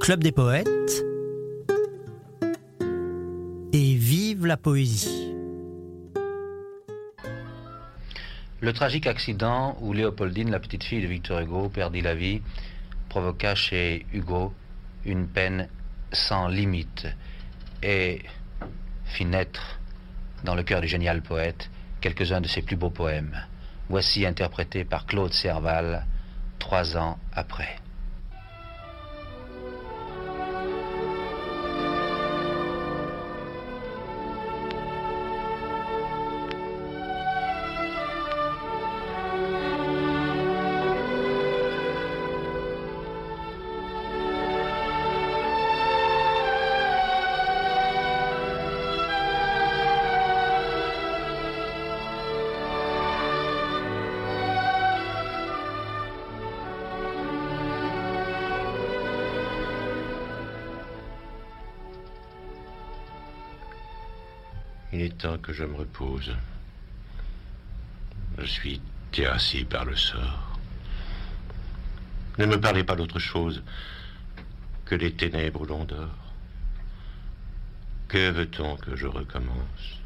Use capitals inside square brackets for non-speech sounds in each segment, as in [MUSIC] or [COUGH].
Club des poètes et vive la poésie. Le tragique accident où Léopoldine, la petite fille de Victor Hugo, perdit la vie, provoqua chez Hugo une peine sans limite et fit naître dans le cœur du génial poète quelques-uns de ses plus beaux poèmes. Voici interprétés par Claude Serval trois ans après. Il est temps que je me repose. Je suis terrassé par le sort. Ne me parlez pas d'autre chose que des ténèbres où l'on dort. Que veut-on que je recommence?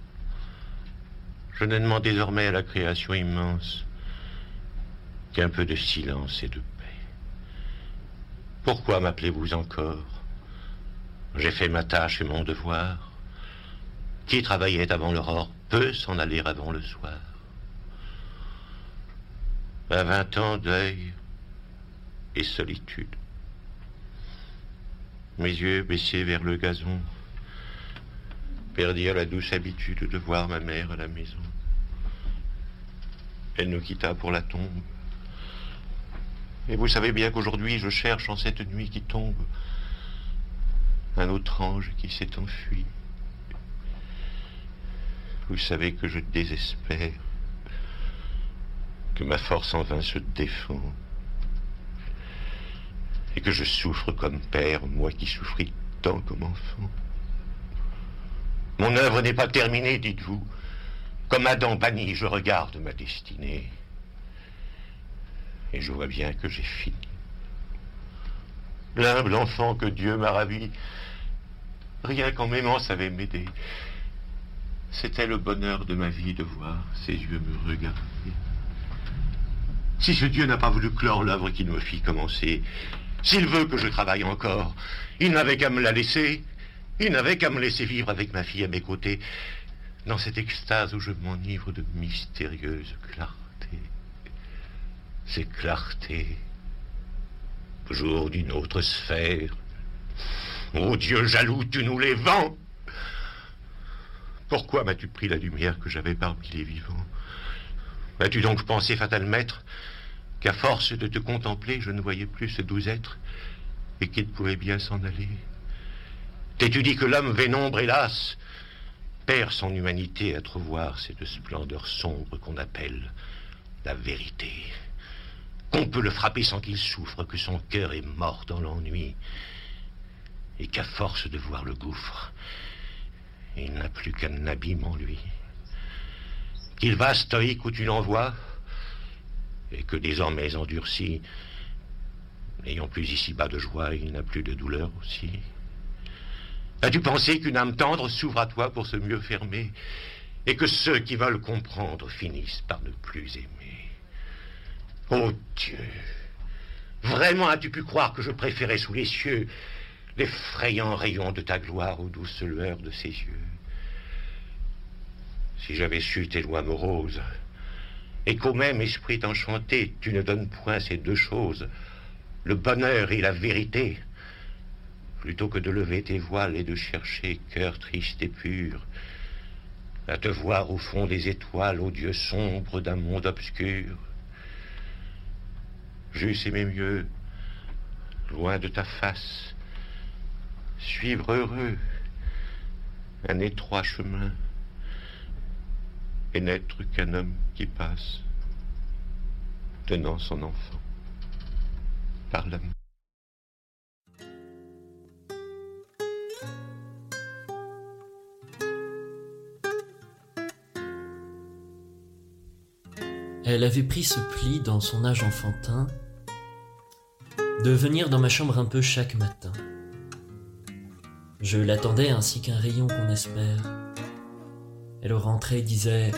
Je ne demande désormais à la création immense qu'un peu de silence et de paix. Pourquoi m'appelez-vous encore? J'ai fait ma tâche et mon devoir. Qui travaillait avant l'aurore peut s'en aller avant le soir. À vingt ans, deuil et solitude. Mes yeux baissés vers le gazon perdirent la douce habitude de voir ma mère à la maison. Elle nous quitta pour la tombe. Et vous savez bien qu'aujourd'hui je cherche en cette nuit qui tombe un autre ange qui s'est enfui. Vous savez que je désespère, que ma force en vain se défend, et que je souffre comme père, moi qui souffris tant comme enfant. Mon œuvre n'est pas terminée, dites-vous. Comme Adam banni, je regarde ma destinée. Et je vois bien que j'ai fini. L'humble enfant que Dieu m'a ravi, rien qu'en m'aimant savait m'aider. C'était le bonheur de ma vie de voir ses yeux me regarder. Si ce Dieu n'a pas voulu clore l'œuvre qu'il me fit commencer, s'il veut que je travaille encore, il n'avait qu'à me la laisser. Il n'avait qu'à me laisser vivre avec ma fille à mes côtés, dans cette extase où je m'enivre de mystérieuse clarté. Ces clartés, jour d'une autre sphère. Ô Dieu jaloux, tu nous les vends pourquoi m'as-tu pris la lumière que j'avais parmi les vivants As-tu donc pensé, fatal maître, qu'à force de te contempler, je ne voyais plus ce doux être et qu'il pourrait bien s'en aller T'es-tu dit que l'homme vénombre, hélas, perd son humanité à voir cette splendeur sombre qu'on appelle la vérité Qu'on peut le frapper sans qu'il souffre, que son cœur est mort dans l'ennui, et qu'à force de voir le gouffre, il n'a plus qu'un abîme en lui. Qu'il va stoïque où tu l'envoies, et que désormais endurci, n'ayant plus ici-bas de joie, il n'a plus de douleur aussi. As-tu pensé qu'une âme tendre s'ouvre à toi pour se mieux fermer, et que ceux qui veulent comprendre finissent par ne plus aimer? Oh Dieu Vraiment as-tu pu croire que je préférais sous les cieux l'effrayant rayon de ta gloire aux douces lueurs de ses yeux. Si j'avais su tes lois moroses, et qu'au même esprit enchanté, tu ne donnes point ces deux choses, le bonheur et la vérité, plutôt que de lever tes voiles et de chercher, cœur triste et pur, à te voir au fond des étoiles, ô Dieu sombre d'un monde obscur. J'eusse aimé mieux, loin de ta face, suivre heureux un étroit chemin et n'être qu'un homme qui passe, tenant son enfant par la main. Elle avait pris ce pli dans son âge enfantin de venir dans ma chambre un peu chaque matin. Je l'attendais ainsi qu'un rayon qu'on espère. Elle rentrait et disait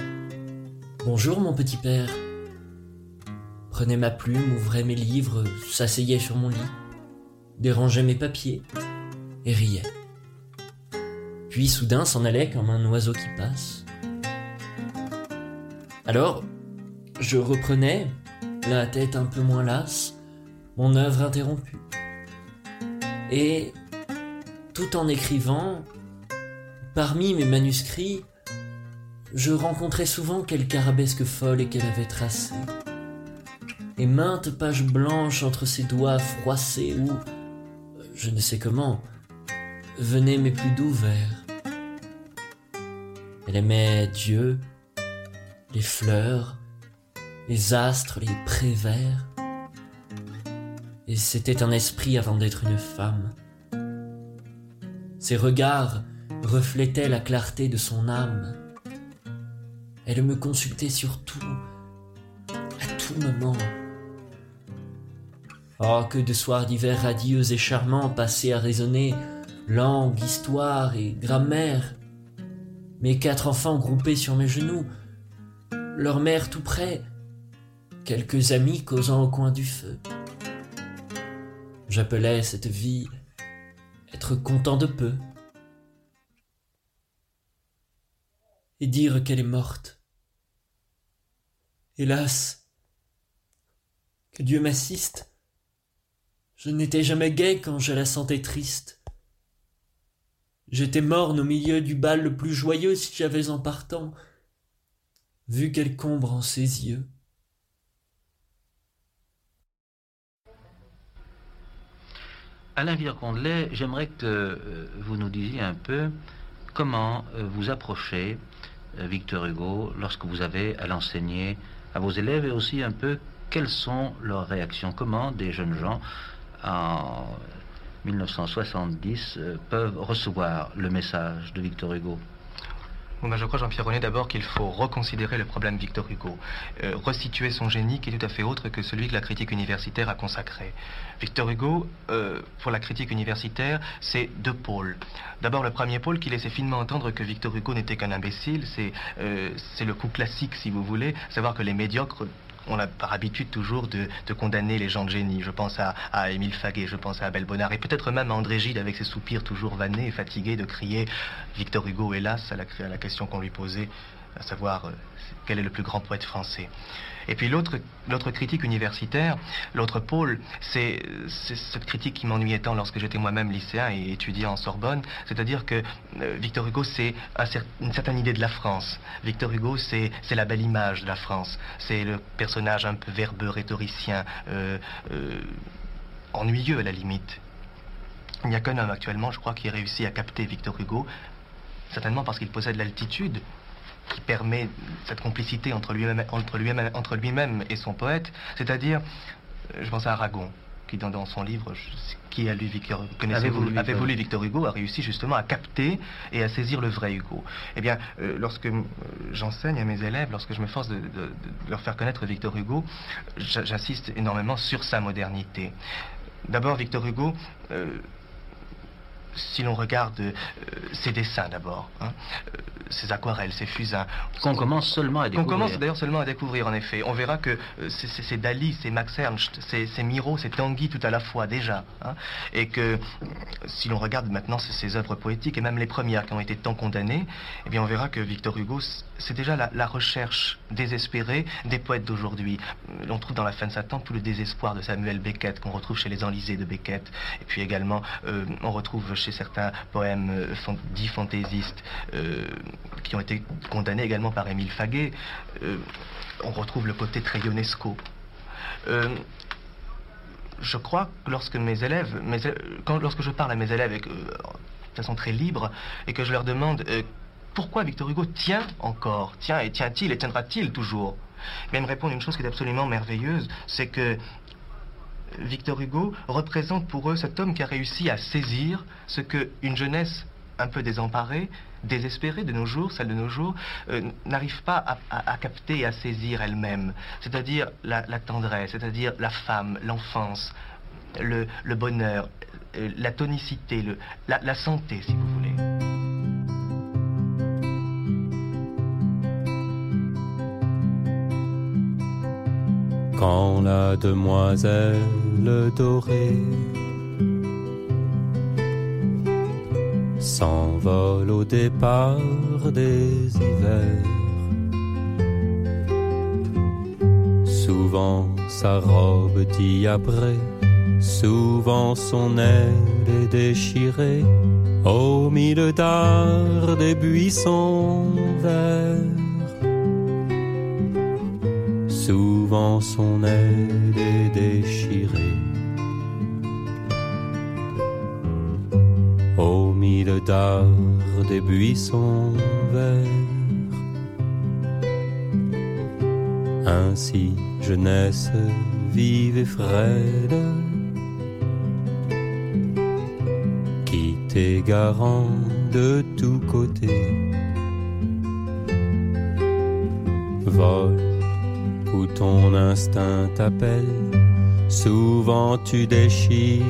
Bonjour mon petit père. Prenait ma plume, ouvrait mes livres, s'asseyait sur mon lit, dérangeait mes papiers et riait. Puis soudain s'en allait comme un oiseau qui passe. Alors, je reprenais, la tête un peu moins lasse, mon œuvre interrompue. Et, tout en écrivant, parmi mes manuscrits, je rencontrais souvent quelque arabesque folle et qu'elle avait tracée. Et maintes pages blanches entre ses doigts froissés où, je ne sais comment, venaient mes plus doux vers. Elle aimait Dieu, les fleurs, les astres, les prés. Et c'était un esprit avant d'être une femme. Ses regards reflétaient la clarté de son âme. Elle me consultait sur tout, à tout moment. Oh, que de soirs d'hiver radieux et charmants passés à raisonner langue, histoire et grammaire. Mes quatre enfants groupés sur mes genoux, leur mère tout près, quelques amis causant au coin du feu. J'appelais cette vie être content de peu. Et dire qu'elle est morte. Hélas, que Dieu m'assiste, je n'étais jamais gai quand je la sentais triste. J'étais morne au milieu du bal le plus joyeux si j'avais en partant vu qu'elle combre en ses yeux. Alain Villers-Condelet, j'aimerais que euh, vous nous disiez un peu comment euh, vous approchez euh, Victor Hugo lorsque vous avez à l'enseigner à vos élèves et aussi un peu quelles sont leurs réactions, comment des jeunes gens en 1970 euh, peuvent recevoir le message de Victor Hugo. Ben, je crois, Jean-Pierre René, d'abord qu'il faut reconsidérer le problème Victor Hugo, euh, resituer son génie qui est tout à fait autre que celui que la critique universitaire a consacré. Victor Hugo, euh, pour la critique universitaire, c'est deux pôles. D'abord, le premier pôle qui laissait finement entendre que Victor Hugo n'était qu'un imbécile, c'est le coup classique, si vous voulez, savoir que les médiocres on a par habitude toujours de, condamner les gens de génie. Je pense à, Émile Faguet, je pense à Abel Bonnard, et peut-être même à André Gide avec ses soupirs toujours vannés et fatigués de crier Victor Hugo, hélas, à la question qu'on lui posait, à savoir euh, quel est le plus grand poète français. Et puis l'autre, critique universitaire, l'autre pôle, c'est, cette critique qui m'ennuyait tant lorsque j'étais moi-même lycéen et étudiant en Sorbonne, c'est-à-dire que euh, Victor Hugo, c'est une certaine idée de la France. Victor Hugo, c'est, la belle image de la France. C'est le personnage un peu verbeux, rhétoricien, euh, ennuyeux à la limite. Il n'y a qu'un homme actuellement, je crois, qui ait réussi à capter Victor Hugo, certainement parce qu'il possède l'altitude qui permet cette complicité entre lui-même entre lui entre lui-même et son poète, c'est-à-dire, euh, je pense à Aragon, qui dans, son livre, qui a lu Victor, connaissez-vous, avait voulu Victor Hugo, a réussi justement à capter et à saisir le vrai Hugo. Eh bien, euh, lorsque euh, j'enseigne à mes élèves, lorsque je me force de, leur faire connaître Victor Hugo, j'insiste énormément sur sa modernité. D'abord, Victor Hugo, si l'on regarde euh, ses dessins d'abord, hein, euh, ses aquarelles, ses fusains. Qu'on commence seulement à découvrir. Qu'on commence d'ailleurs seulement à découvrir, en effet. On verra que euh, c'est Dali, c'est Max Ernst, c'est Miro, c'est Tanguy tout à la fois déjà. Hein, et que si l'on regarde maintenant ses œuvres poétiques, et même les premières qui ont été tant condamnées, eh bien on verra que Victor Hugo, c'est déjà la, recherche désespérée des poètes d'aujourd'hui. On trouve dans La fin de Satan tout le désespoir de Samuel Beckett qu'on retrouve chez les Enlisés de Beckett. Et puis également, on retrouve chez certains poèmes euh, dits fantaisistes euh, qui ont été condamnés également par Émile Faguet. Euh, on retrouve le côté très ionesco. je crois que lorsque mes élèves, quand, lorsque je parle à mes élèves de façon très libre et que je leur demande pourquoi Victor Hugo tient encore, tient et tient-il et tiendra-t-il toujours? Ils me répondent une chose qui est absolument merveilleuse, c'est que Victor Hugo représente pour eux cet homme qui a réussi à saisir ce qu'une jeunesse un peu désemparée, désespérée de nos jours, celle de nos jours, euh, n'arrive pas à, capter et à saisir elle-même. C'est-à-dire la, tendresse, c'est-à-dire la femme, l'enfance, le, bonheur, euh, la tonicité, le, la, santé, si vous voulez. Quand la demoiselle dorée s'envole au départ des hivers. Souvent sa robe diabrée, souvent son aile est déchirée au milieu d'art des buissons verts. Souvent son aile est déchirée. Milieu d'art des buissons verts. Ainsi jeunesse vive et frêle, qui t'est garant de tous côtés. Vol où ton instinct t'appelle, souvent tu déchires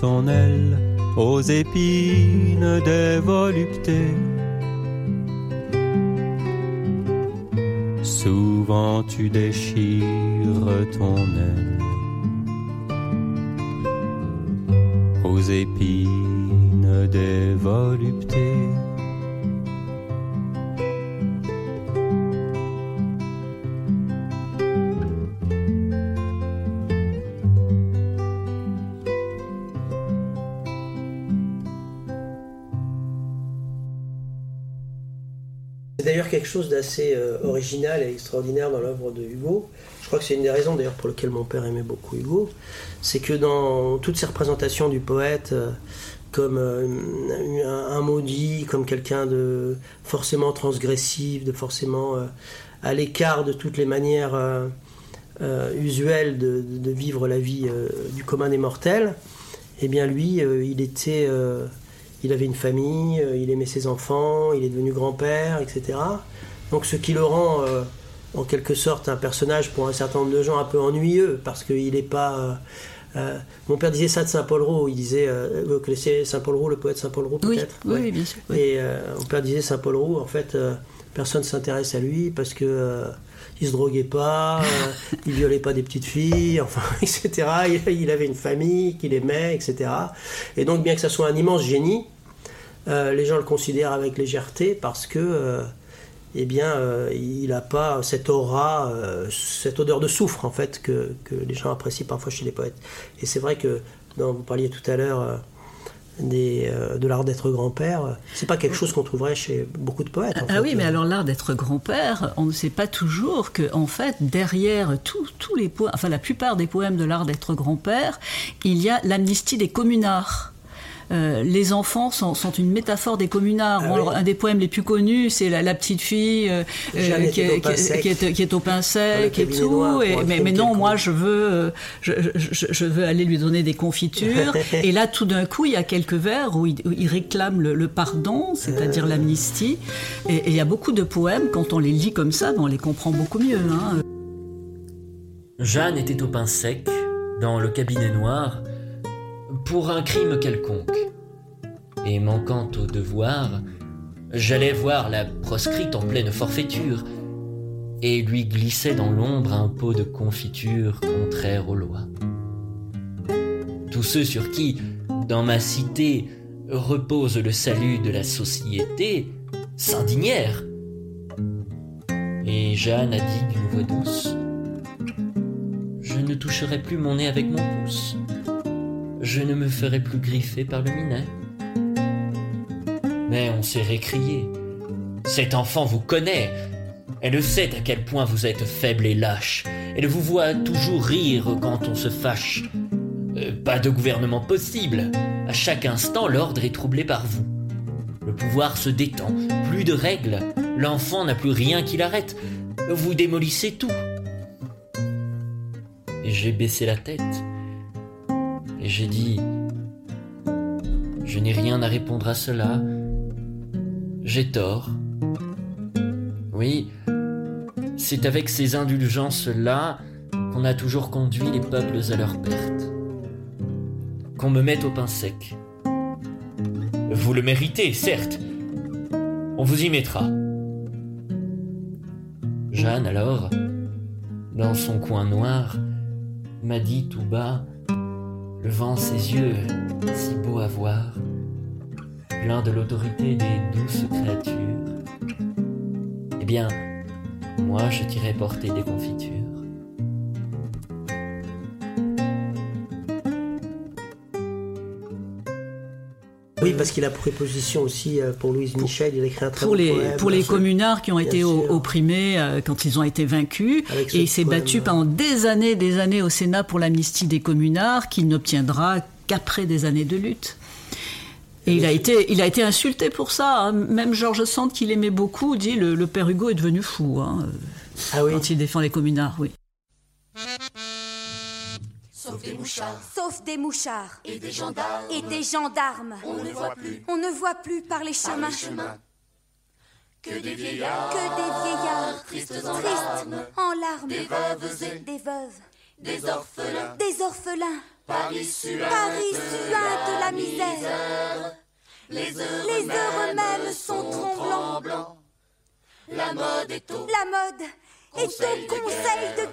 ton aile aux épines des voluptés souvent tu déchires ton aile aux épines des voluptés. Quelque chose d'assez euh, original et extraordinaire dans l'œuvre de Hugo. Je crois que c'est une des raisons d'ailleurs pour lesquelles mon père aimait beaucoup Hugo. C'est que dans toutes ces représentations du poète, euh, comme euh, un, maudit, comme quelqu'un de forcément transgressif, de forcément à l'écart de toutes les manières usuelles de, de, vivre la vie du commun des mortels, eh bien lui, il était il avait une famille, euh, il aimait ses enfants, il est devenu grand-père, etc. Donc ce qui le rend euh, en quelque sorte un personnage pour un certain nombre de gens un peu ennuyeux, parce qu'il n'est pas... Euh, mon père disait ça de Saint-Paul-Roux, il disait, vous connaissez Saint-Paul-Roux, le poète Saint-Paul-Roux peut-être oui, bien sûr. Et mon père disait Saint-Paul-Roux, en fait, personne ne s'intéresse à lui parce que il se droguait pas, [LAUGHS] il violait pas des petites filles, enfin, [LAUGHS] etc. Il, avait une famille qu'il aimait, etc. Et donc, bien que ça soit un immense génie, euh, les gens le considèrent avec légèreté parce que, euh, eh bien, euh, il n'a pas cette aura, cette odeur de soufre en fait que, les gens apprécient parfois chez les poètes. Et c'est vrai que, vous parliez tout à l'heure. De l'art d'être grand-père, c'est pas quelque chose qu'on trouverait chez beaucoup de poètes. ah oui, mais alors l'art d'être grand-père, on ne sait pas toujours que, en fait, derrière tous les poèmes, enfin la plupart des poèmes de l'art d'être grand-père, il y a l'amnistie des communards. Euh, les enfants sont, une métaphore des communards. Ah un des poèmes les plus connus, c'est la, petite fille euh, euh, qui, est, au pain sec et tout. mais, non, moi, je veux, je, veux aller lui donner des confitures. [LAUGHS] et là, tout d'un coup, il y a quelques vers où il, réclame le, pardon, c'est-à-dire l'amnistie. Et il y a beaucoup de poèmes, quand on les lit comme ça, on les comprend beaucoup mieux. Hein. Jeanne était au pain sec, dans le cabinet noir, pour un crime quelconque. Et manquant au devoir, j'allais voir la proscrite en pleine forfaiture, et lui glissais dans l'ombre un pot de confiture contraire aux lois. Tous ceux sur qui, dans ma cité, repose le salut de la société, s'indignèrent. Et Jeanne a dit d'une voix douce, Je ne toucherai plus mon nez avec mon pouce je ne me ferai plus griffer par le minet. Mais on s'est récrié. Cet enfant vous connaît. Elle sait à quel point vous êtes faible et lâche. Elle vous voit toujours rire quand on se fâche. Euh, pas de gouvernement possible. À chaque instant, l'ordre est troublé par vous. Le pouvoir se détend, plus de règles. L'enfant n'a plus rien qui l'arrête. Vous démolissez tout. J'ai baissé la tête et j'ai dit Je n'ai rien à répondre à cela. J'ai tort. Oui, c'est avec ces indulgences-là qu'on a toujours conduit les peuples à leur perte. qu'on me mette au pain sec. Vous le méritez, certes. On vous y mettra. Jeanne, alors, dans son coin noir, m'a dit tout bas, levant ses yeux si beaux à voir, plein de l'autorité des douces créatures. Eh bien, moi je t'irai porter des confitures. Oui, parce qu'il a préposition aussi euh, pour Louise Michel, il a écrit un très pour les, poème, pour les sûr. communards qui ont Bien été sûr. opprimés euh, quand ils ont été vaincus. Et il s'est battu euh, pendant des années, des années au Sénat pour l'amnistie des communards, qu'il n'obtiendra qu'après des années de lutte. Et il a été, il a été insulté pour ça. hein. Même Georges Sand, qu'il aimait beaucoup, dit le, le père Hugo est devenu fou hein, Ah oui, quand il défend les communards. Oui. Sauf des mouchards. Sauf des mouchards. Et des gendarmes. Et des gendarmes. On ne voit plus. On ne voit plus par les chemins. Que des vieillards. Que des vieillards. Tristes en larmes. En larmes. Des veuves et des veuves. Des orphelins. Des orphelins. Paris suint. Paris suint de la misère. Les heures, mêmes sont tremblants. La mode est au. La mode est au conseil de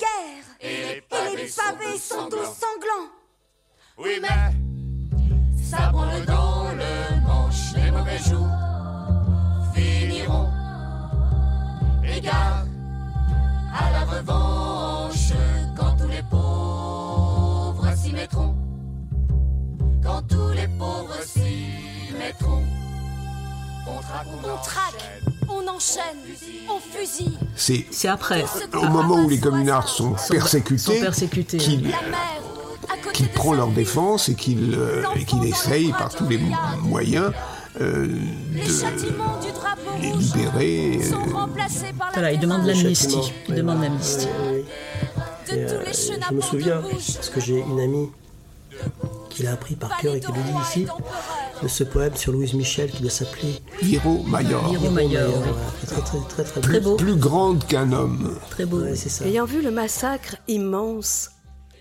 On traque, on, On traque, on enchaîne, on fusille. C'est C'est après. au moment où les communards sont Sont persécutés persécutés. qu'il La mer, à côté qu'il de prend sa leur défense et qu'il euh, et qu'il essaye par tous les mo- moyens euh, Les de châtiments du drapeau les rouge libérer. sont euh, remplacés par la Voilà, il demande l'amnistie. châtiment. Il demande l'amnistie. de Et, tous euh, les je me souviens, de parce que j'ai une amie qui l'a appris par cœur et qui le dit ici, de ce poème sur Louise Michel qui doit s'appeler Hiro Mayor, Hiro Mayor, oui. très très très, Très beau. plus grande qu'un homme. Très beau. Ouais, c'est ça. Ayant vu le massacre immense,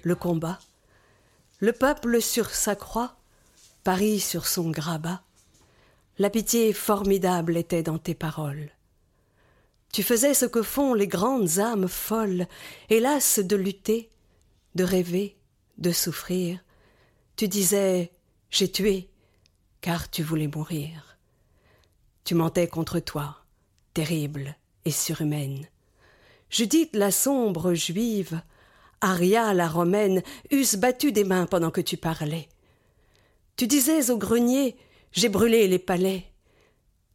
le combat, le peuple sur sa croix, Paris sur son grabat, la pitié formidable était dans tes paroles. Tu faisais ce que font les grandes âmes folles, hélas de lutter, de rêver, de souffrir. Tu disais J'ai tué, car tu voulais mourir. Tu mentais contre toi, terrible et surhumaine. Judith la sombre juive, Aria la romaine, eussent battu des mains pendant que tu parlais. Tu disais au grenier J'ai brûlé les palais.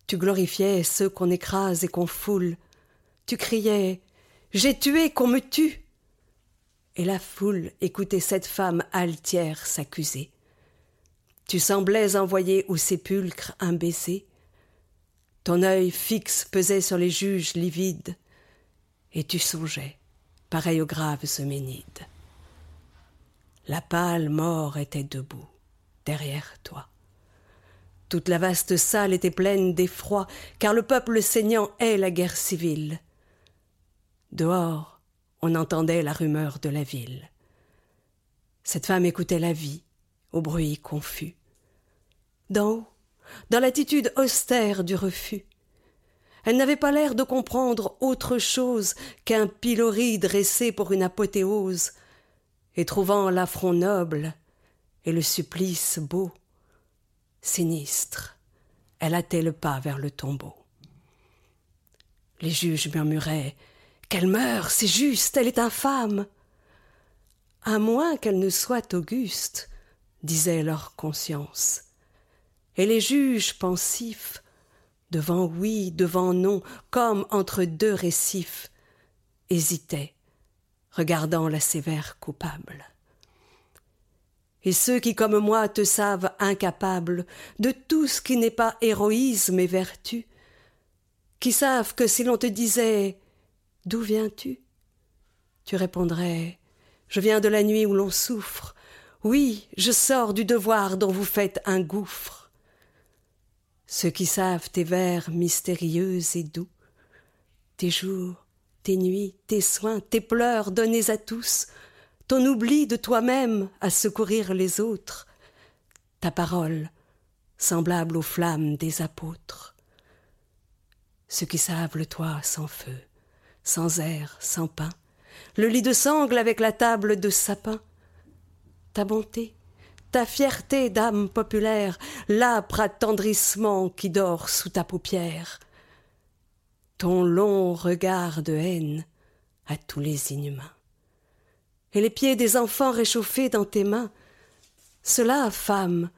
Tu glorifiais ceux qu'on écrase et qu'on foule. Tu criais J'ai tué qu'on me tue. Et la foule écoutait cette femme altière s'accuser. Tu semblais envoyer au sépulcre un baiser. Ton œil fixe pesait sur les juges livides et tu songeais, pareil aux graves Euménides. La pâle mort était debout, derrière toi. Toute la vaste salle était pleine d'effroi, car le peuple saignant est la guerre civile. Dehors, on entendait la rumeur de la ville. Cette femme écoutait la vie, au bruit confus. D'en haut, dans l'attitude austère du refus, elle n'avait pas l'air de comprendre autre chose qu'un pilori dressé pour une apothéose, et trouvant l'affront noble et le supplice beau, sinistre, elle hâtait le pas vers le tombeau. Les juges murmuraient Qu'elle meure, c'est juste, elle est infâme. À moins qu'elle ne soit auguste, disait leur conscience. Et les juges pensifs, devant oui, devant non, comme entre deux récifs, hésitaient, regardant la sévère coupable. Et ceux qui, comme moi, te savent incapable de tout ce qui n'est pas héroïsme et vertu, qui savent que si l'on te disait D'où viens-tu? tu répondrais Je viens de la nuit où l'on souffre. Oui, je sors du devoir dont vous faites un gouffre. Ceux qui savent tes vers mystérieux et doux, tes jours, tes nuits, tes soins, tes pleurs donnés à tous, ton oubli de toi-même à secourir les autres, ta parole, semblable aux flammes des apôtres. Ceux qui savent le toit sans feu, sans air, sans pain, le lit de sangle avec la table de sapin, ta bonté, ta fierté d'âme populaire, l'âpre attendrissement qui dort sous ta paupière, ton long regard de haine à tous les inhumains, et les pieds des enfants réchauffés dans tes mains, cela, femme,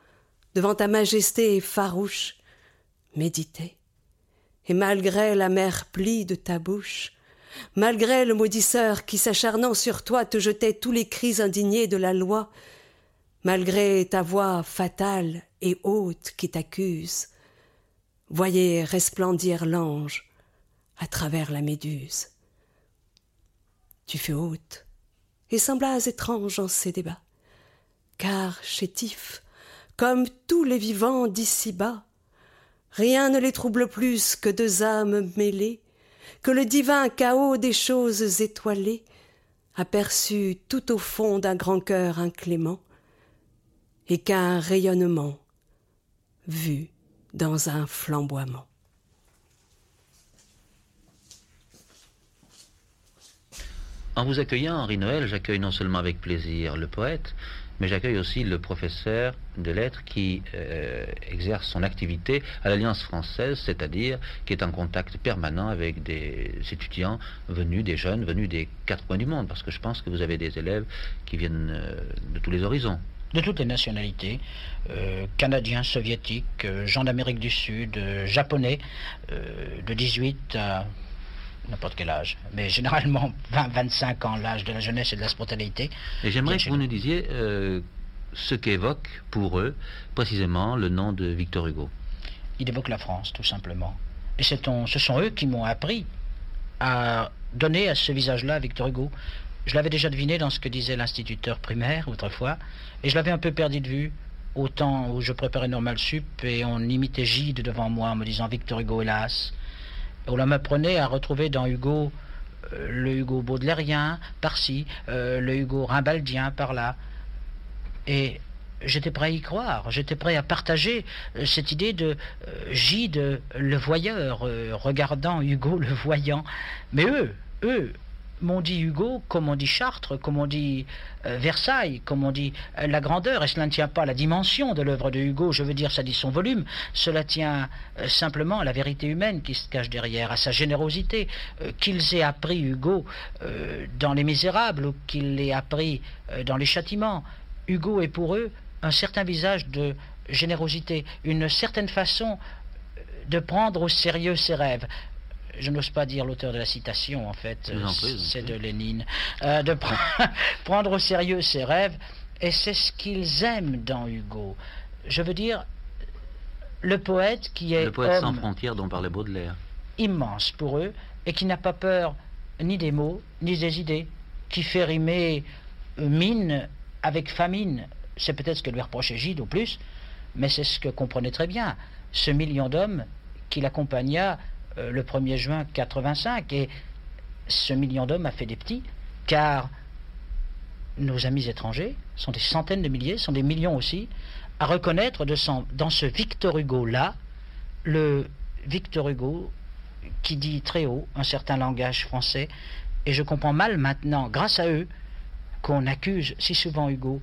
devant ta majesté farouche, méditait, et malgré la mer plie de ta bouche, malgré le maudisseur qui s'acharnant sur toi te jetait tous les cris indignés de la loi, malgré ta voix fatale et haute qui t'accuse, voyez resplendir l'ange à travers la méduse. Tu fus haute et semblais étrange en ces débats, car chétif, comme tous les vivants d'ici-bas, rien ne les trouble plus que deux âmes mêlées, que le divin chaos des choses étoilées, aperçu tout au fond d'un grand cœur inclément, et qu'un rayonnement vu dans un flamboiement. En vous accueillant, Henri Noël, j'accueille non seulement avec plaisir le poète, mais j'accueille aussi le professeur de lettres qui euh, exerce son activité à l'Alliance française, c'est-à-dire qui est en contact permanent avec des étudiants venus, des jeunes venus des quatre coins du monde, parce que je pense que vous avez des élèves qui viennent euh, de tous les horizons. De toutes les nationalités, euh, canadiens, soviétiques, gens d'Amérique du Sud, japonais, de 18 à n'importe quel âge, mais généralement [LAUGHS] 20-25 ans, l'âge de la jeunesse et de la spontanéité. Et j'aimerais que vous nous disiez euh, ce qu'évoque pour eux précisément le nom de Victor Hugo. Il évoque la France, tout simplement. Et ce sont eux qui m'ont appris à donner à ce visage-là Victor Hugo. Je l'avais déjà deviné dans ce que disait l'instituteur primaire autrefois, et je l'avais un peu perdu de vue au temps où je préparais Normal Sup et on imitait Gide devant moi en me disant Victor Hugo, hélas. On m'apprenait à retrouver dans Hugo euh, le Hugo baudelairien par-ci, euh, le Hugo rimbaldien par-là. Et j'étais prêt à y croire, j'étais prêt à partager euh, cette idée de Gide le voyeur, regardant Hugo le voyant. Mais eux, eux, m'ont dit Hugo, comme on dit Chartres, comme on dit euh, Versailles, comme on dit euh, la grandeur, et cela ne tient pas à la dimension de l'œuvre de Hugo, je veux dire, ça dit son volume, cela tient euh, simplement à la vérité humaine qui se cache derrière, à sa générosité, qu'ils aient appris Hugo dans Les Misérables ou qu'ils l'aient appris dans Les Châtiments. Hugo est pour eux un certain visage de générosité, une certaine façon de prendre au sérieux ses rêves je n'ose pas dire l'auteur de la citation, en fait, c'est de Lénine, euh, de [LAUGHS] prendre au sérieux ses rêves, et c'est ce qu'ils aiment dans Hugo. Je veux dire, le poète qui est. Le poète sans frontières dont parlait Baudelaire. Immense pour eux, et qui n'a pas peur ni des mots, ni des idées, qui fait rimer mine avec famine. C'est peut-être ce que lui reprochait Gide au plus, mais c'est ce que comprenait très bien ce million d'hommes qui l'accompagna euh, le 1er juin 85 et ce million d'hommes a fait des petits car nos amis étrangers sont des centaines de milliers, sont des millions aussi, à reconnaître dans ce Victor Hugo-là, le Victor Hugo qui dit très haut un certain langage français, et je comprends mal maintenant, grâce à eux, qu'on accuse si souvent Hugo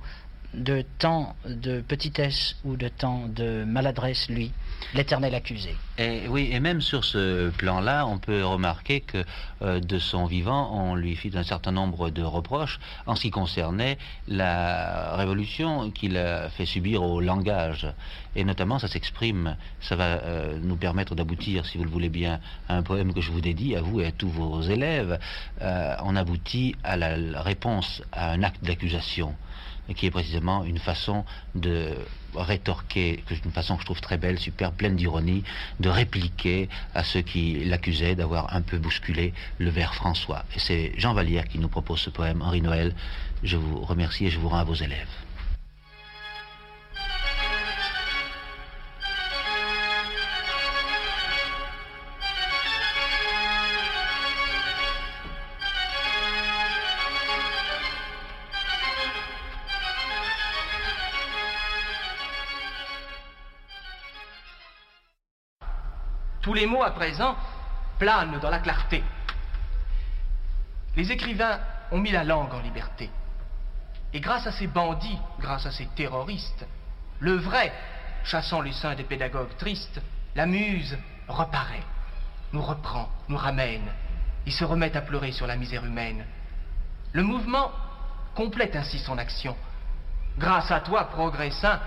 de tant de petitesse ou de tant de maladresse, lui, l'éternel accusé. Et oui, et même sur ce plan-là, on peut remarquer que euh, de son vivant, on lui fit un certain nombre de reproches en ce qui concernait la révolution qu'il a fait subir au langage. Et notamment, ça s'exprime, ça va euh, nous permettre d'aboutir, si vous le voulez bien, à un poème que je vous dédie, à vous et à tous vos élèves. Euh, on aboutit à la réponse à un acte d'accusation qui est précisément une façon de rétorquer, une façon que je trouve très belle, super, pleine d'ironie, de répliquer à ceux qui l'accusaient d'avoir un peu bousculé le vers François. Et c'est Jean Vallière qui nous propose ce poème, Henri Noël. Je vous remercie et je vous rends à vos élèves. Les mots à présent planent dans la clarté. Les écrivains ont mis la langue en liberté. Et grâce à ces bandits, grâce à ces terroristes, le vrai, chassant les seins des pédagogues tristes, la muse reparaît, nous reprend, nous ramène, il se remet à pleurer sur la misère humaine. Le mouvement complète ainsi son action. Grâce à toi, progrès saint,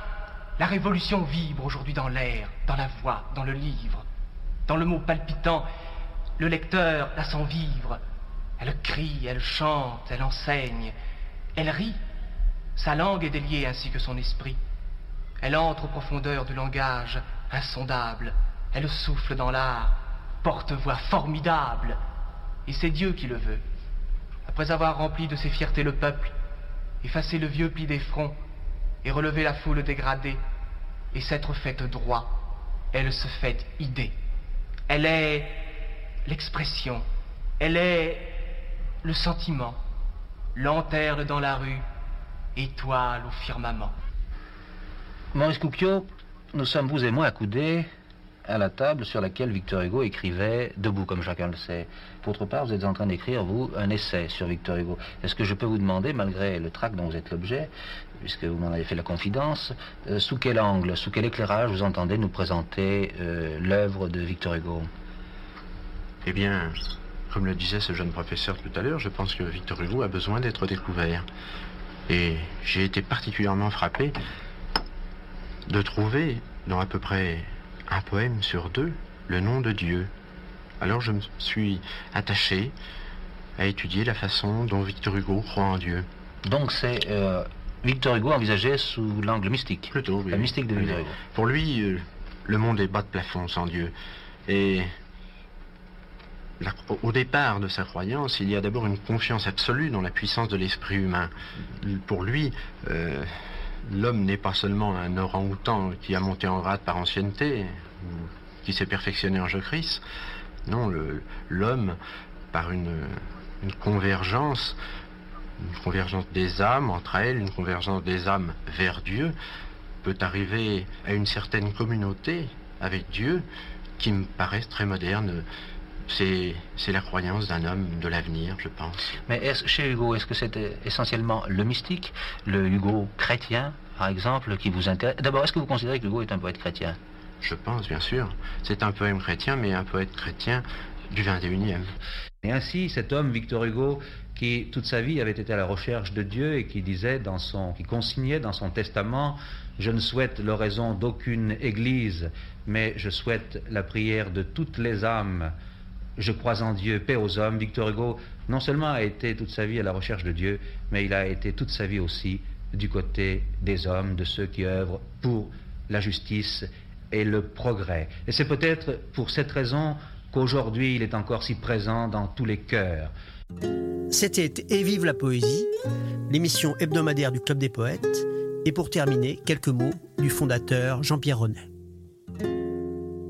la révolution vibre aujourd'hui dans l'air, dans la voix, dans le livre. Dans le mot palpitant, le lecteur la sent vivre. Elle crie, elle chante, elle enseigne, elle rit. Sa langue est déliée ainsi que son esprit. Elle entre aux profondeurs du langage insondable. Elle souffle dans l'art, porte-voix formidable. Et c'est Dieu qui le veut. Après avoir rempli de ses fiertés le peuple, effacé le vieux pli des fronts, et relevé la foule dégradée, et s'être faite droit, elle se fait idée. Elle est l'expression, elle est le sentiment, lanterne dans la rue, étoile au firmament. Maurice Coupio, nous sommes vous et moi accoudés à la table sur laquelle Victor Hugo écrivait debout, comme chacun le sait. D'autre part, vous êtes en train d'écrire, vous, un essai sur Victor Hugo. Est-ce que je peux vous demander, malgré le trac dont vous êtes l'objet, puisque vous m'en avez fait la confidence, euh, sous quel angle, sous quel éclairage vous entendez nous présenter euh, l'œuvre de Victor Hugo? Eh bien, comme le disait ce jeune professeur tout à l'heure, je pense que Victor Hugo a besoin d'être découvert. Et j'ai été particulièrement frappé de trouver dans à peu près un poème sur deux le nom de Dieu. Alors je me suis attaché à étudier la façon dont Victor Hugo croit en Dieu. Donc c'est euh, Victor Hugo envisagé sous l'angle mystique. Plutôt, oui. La mystique de Victor Hugo. Pour lui, euh, le monde est bas de plafond sans Dieu. Et la- au départ de sa croyance, il y a d'abord une confiance absolue dans la puissance de l'esprit humain. Pour lui, euh, l'homme n'est pas seulement un orang-outan qui a monté en grade par ancienneté, qui s'est perfectionné en Jésus-Christ. Non, le- l'homme, par une, une convergence, une convergence des âmes entre elles, une convergence des âmes vers Dieu, peut arriver à une certaine communauté avec Dieu qui me paraît très moderne. C'est c'est la croyance d'un homme de l'avenir, je pense. Mais chez Hugo, est-ce que c'était essentiellement le mystique, le Hugo chrétien, par exemple, qui vous intéresse? D'abord, est-ce que vous considérez que Hugo est un poète chrétien? Je pense, bien sûr. C'est un poème chrétien, mais un poète chrétien du 21e. Et ainsi, cet homme, Victor Hugo, qui toute sa vie avait été à la recherche de Dieu et qui disait dans son, qui consignait dans son testament, je ne souhaite l'oraison d'aucune église, mais je souhaite la prière de toutes les âmes. Je crois en Dieu, paix aux hommes. Victor Hugo, non seulement a été toute sa vie à la recherche de Dieu, mais il a été toute sa vie aussi du côté des hommes, de ceux qui œuvrent pour la justice et le progrès. Et c'est peut-être pour cette raison qu'aujourd'hui il est encore si présent dans tous les cœurs. C'était Et vive la poésie, l'émission hebdomadaire du Club des poètes. Et pour terminer, quelques mots du fondateur Jean-Pierre Renet.